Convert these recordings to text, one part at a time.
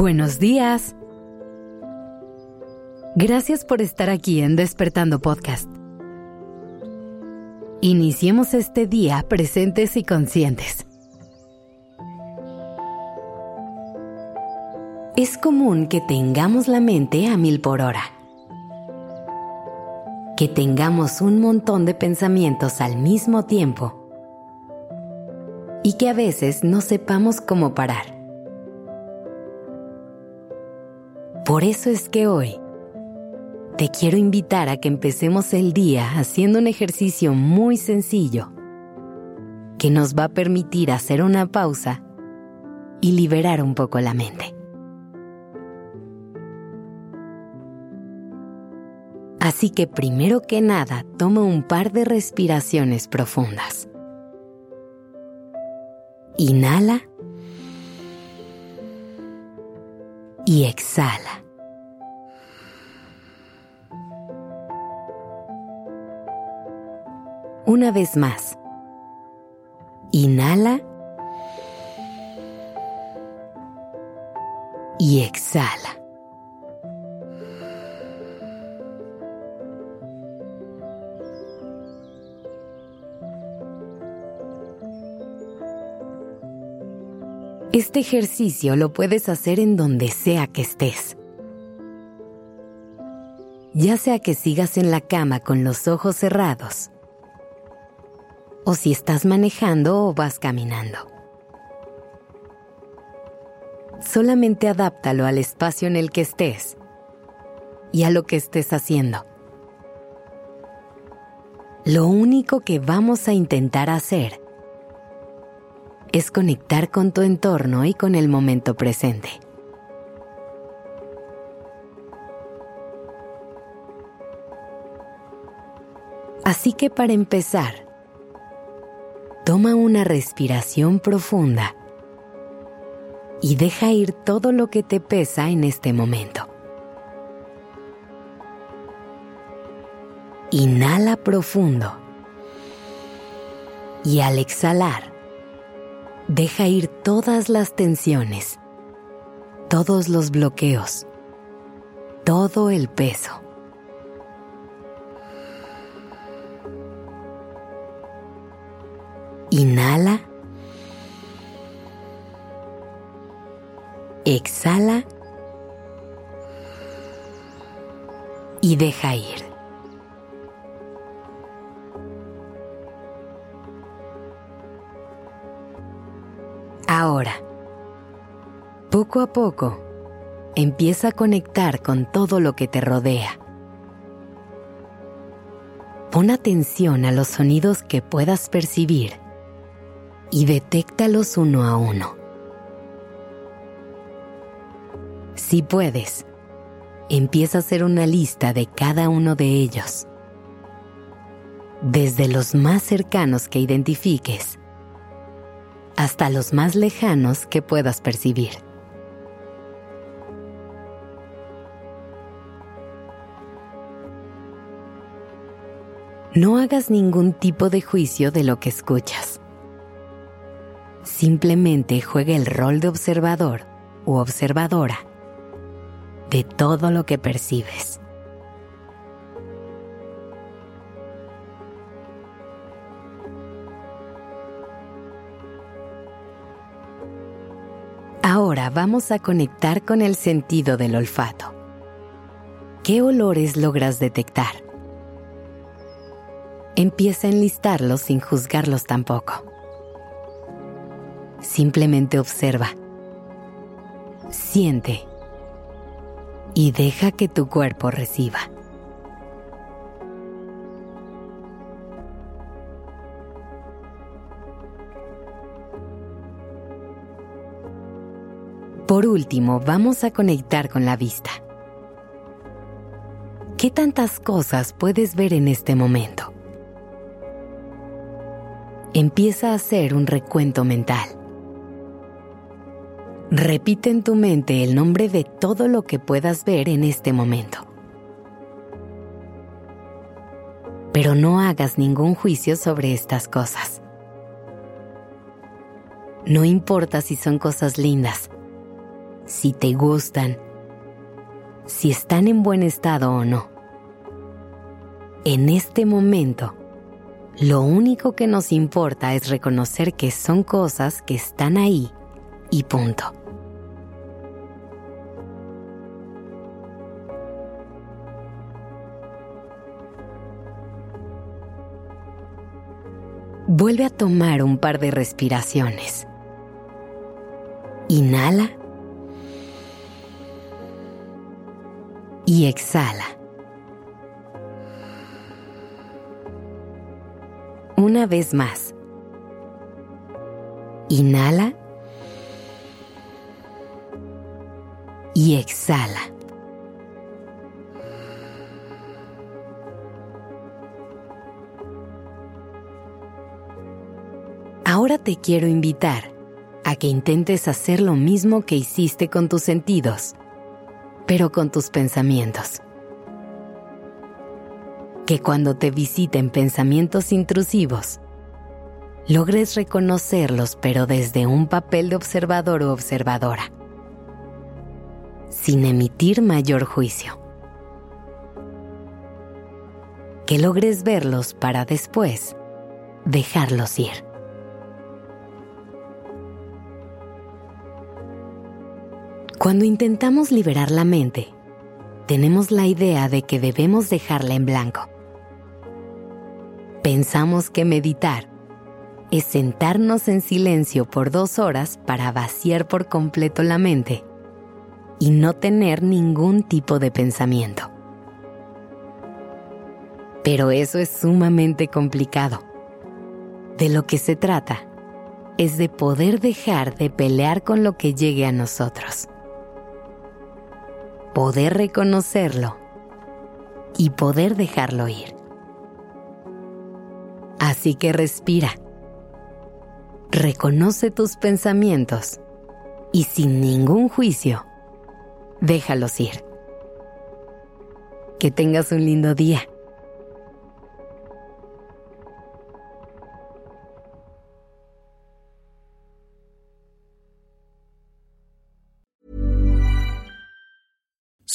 Buenos días. Gracias por estar aquí en Despertando Podcast. Iniciemos este día presentes y conscientes. Es común que tengamos la mente a mil por hora. Que tengamos un montón de pensamientos al mismo tiempo. Y que a veces no sepamos cómo parar. Por eso es que hoy te quiero invitar a que empecemos el día haciendo un ejercicio muy sencillo que nos va a permitir hacer una pausa y liberar un poco la mente. Así que primero que nada, toma un par de respiraciones profundas. Inhala y exhala. Una vez más. Inhala y exhala. Este ejercicio lo puedes hacer en donde sea que estés. Ya sea que sigas en la cama con los ojos cerrados, o si estás manejando o vas caminando. Solamente adáptalo al espacio en el que estés y a lo que estés haciendo. Lo único que vamos a intentar hacer es conectar con tu entorno y con el momento presente. Así que para empezar, toma una respiración profunda y deja ir todo lo que te pesa en este momento. Inhala profundo y al exhalar, Deja ir todas las tensiones, todos los bloqueos, todo el peso. Inhala. Exhala. Y deja ir. Ahora, poco a poco, empieza a conectar con todo lo que te rodea. Pon atención a los sonidos que puedas percibir y detéctalos uno a uno. Si puedes, empieza a hacer una lista de cada uno de ellos, desde los más cercanos que identifiques hasta los más lejanos que puedas percibir. No hagas ningún tipo de juicio de lo que escuchas. Simplemente juega el rol de observador u observadora de todo lo que percibes. Ahora vamos a conectar con el sentido del olfato. ¿Qué olores logras detectar? Empieza a enlistarlos sin juzgarlos tampoco. Simplemente observa, siente y deja que tu cuerpo reciba. Por último, vamos a conectar con la vista. ¿Qué tantas cosas puedes ver en este momento? Empieza a hacer un recuento mental. Repite en tu mente el nombre de todo lo que puedas ver en este momento. Pero no hagas ningún juicio sobre estas cosas. No importa si son cosas lindas si te gustan, si están en buen estado o no. En este momento, lo único que nos importa es reconocer que son cosas que están ahí y punto. Vuelve a tomar un par de respiraciones. Inhala y exhala. Una vez más. Inhala y exhala. Ahora te quiero invitar a que intentes hacer lo mismo que hiciste con tus sentidos, pero con tus pensamientos. Que cuando te visiten pensamientos intrusivos, logres reconocerlos pero desde un papel de observador o observadora, sin emitir mayor juicio. Que logres verlos para después dejarlos ir. Cuando intentamos liberar la mente, tenemos la idea de que debemos dejarla en blanco. Pensamos que meditar es sentarnos en silencio por dos horas para vaciar por completo la mente y no tener ningún tipo de pensamiento. Pero eso es sumamente complicado. De lo que se trata es de poder dejar de pelear con lo que llegue a nosotros poder reconocerlo y poder dejarlo ir. Así que respira. Reconoce tus pensamientos y sin ningún juicio, déjalos ir. Que tengas un lindo día.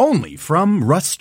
only from Rust